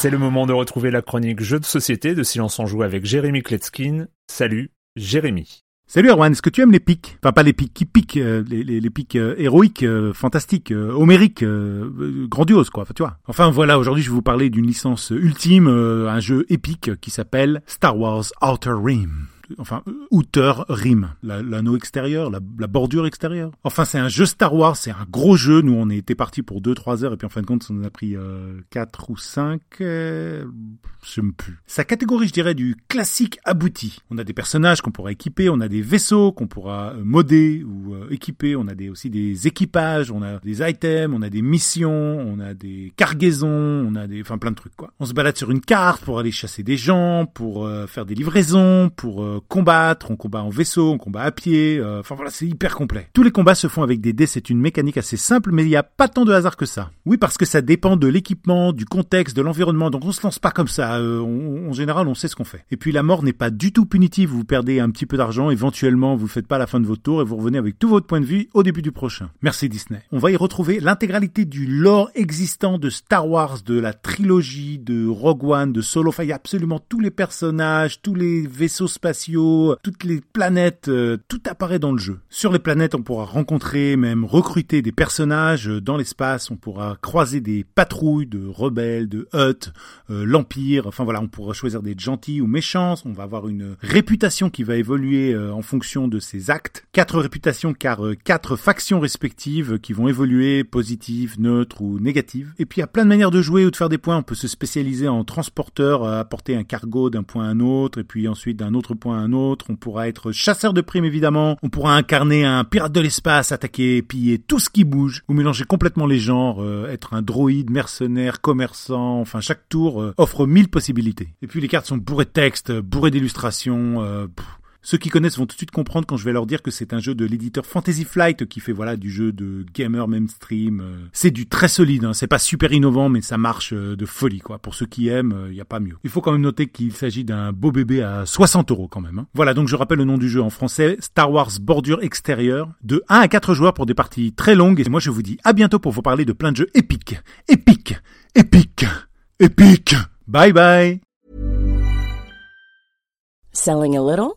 C'est le moment de retrouver la chronique Jeux de société de Silence en Joue avec Jérémy Kletskin. Salut, Jérémy. Salut Erwan, est-ce que tu aimes les pics? Enfin pas les pics qui piquent, euh, les, pics euh, héroïques, euh, fantastiques, homériques, grandioses quoi, enfin, tu vois. Enfin voilà, aujourd'hui je vais vous parler d'une licence ultime, un jeu épique qui s'appelle Star Wars Outer Rim enfin, Outer Rim, l'anneau extérieur, la, bordure extérieure. Enfin, c'est un jeu Star Wars, c'est un gros jeu. Nous, on était parti pour 2-3 heures et puis en fin de compte, ça nous a pris euh, 4 ou 5, euh, je me plus. Sa catégorie, je dirais, du classique abouti. On a des personnages qu'on pourra équiper, on a des vaisseaux qu'on pourra euh, modder ou euh, équiper, on a des, aussi des équipages, on a des items, on a des missions, on a des cargaisons, on a des, enfin plein de trucs quoi. On se balade sur une carte pour aller chasser des gens, pour euh, faire des livraisons, pour combattre, on combat en vaisseau, on combat à pied, euh, enfin voilà, c'est hyper complet. Tous les combats se font avec des dés, c'est une mécanique assez simple, mais il n'y a pas tant de hasard que ça. Oui, parce que ça dépend de l'équipement, du contexte, de l'environnement, donc on se lance pas comme ça, euh, en général on sait ce qu'on fait. Et puis la mort n'est pas du tout punitive, vous perdez un petit peu d'argent, éventuellement vous faites pas la fin de votre tour et vous revenez avec tout votre point de vue au début du prochain. Merci Disney. On va y retrouver l'intégralité du lore existant de Star Wars, de la trilogie, de Rogue One, de Solo, enfin il y a absolument tous les personnages, tous les vaisseaux spatiaux, toutes les planètes, euh, tout apparaît dans le jeu. Sur les planètes, on pourra rencontrer, même recruter des personnages. Euh, dans l'espace, on pourra croiser des patrouilles de rebelles, de Hutt, euh, l'Empire. Enfin voilà, on pourra choisir d'être gentil ou méchant. On va avoir une réputation qui va évoluer en fonction de ses actes. Quatre réputations car quatre factions respectives qui vont évoluer positives, neutres ou négatives. Et puis il y a plein de manières de jouer ou de faire des points. On peut se spécialiser en transporteur, apporter un cargo d'un point à un autre, et puis ensuite d'un autre point un autre, on pourra être chasseur de primes évidemment, on pourra incarner un pirate de l'espace, attaquer, piller tout ce qui bouge, ou mélanger complètement les genres, euh, être un droïde, mercenaire, commerçant, enfin chaque tour euh, offre mille possibilités. Et puis les cartes sont bourrées de textes, bourrées d'illustrations, euh, ceux qui connaissent vont tout de suite comprendre quand je vais leur dire que c'est un jeu de l'éditeur Fantasy Flight qui fait voilà du jeu de gamer mainstream. Euh. C'est du très solide, hein. c'est pas super innovant mais ça marche euh, de folie quoi. Pour ceux qui aiment, il euh, y a pas mieux. Il faut quand même noter qu'il s'agit d'un beau bébé à 60 euros quand même. Hein. Voilà donc je rappelle le nom du jeu en français, Star Wars Bordure Extérieure, de 1 à 4 joueurs pour des parties très longues. Et moi je vous dis à bientôt pour vous parler de plein de jeux épiques, épiques, épiques, épiques. Bye bye. Selling a little?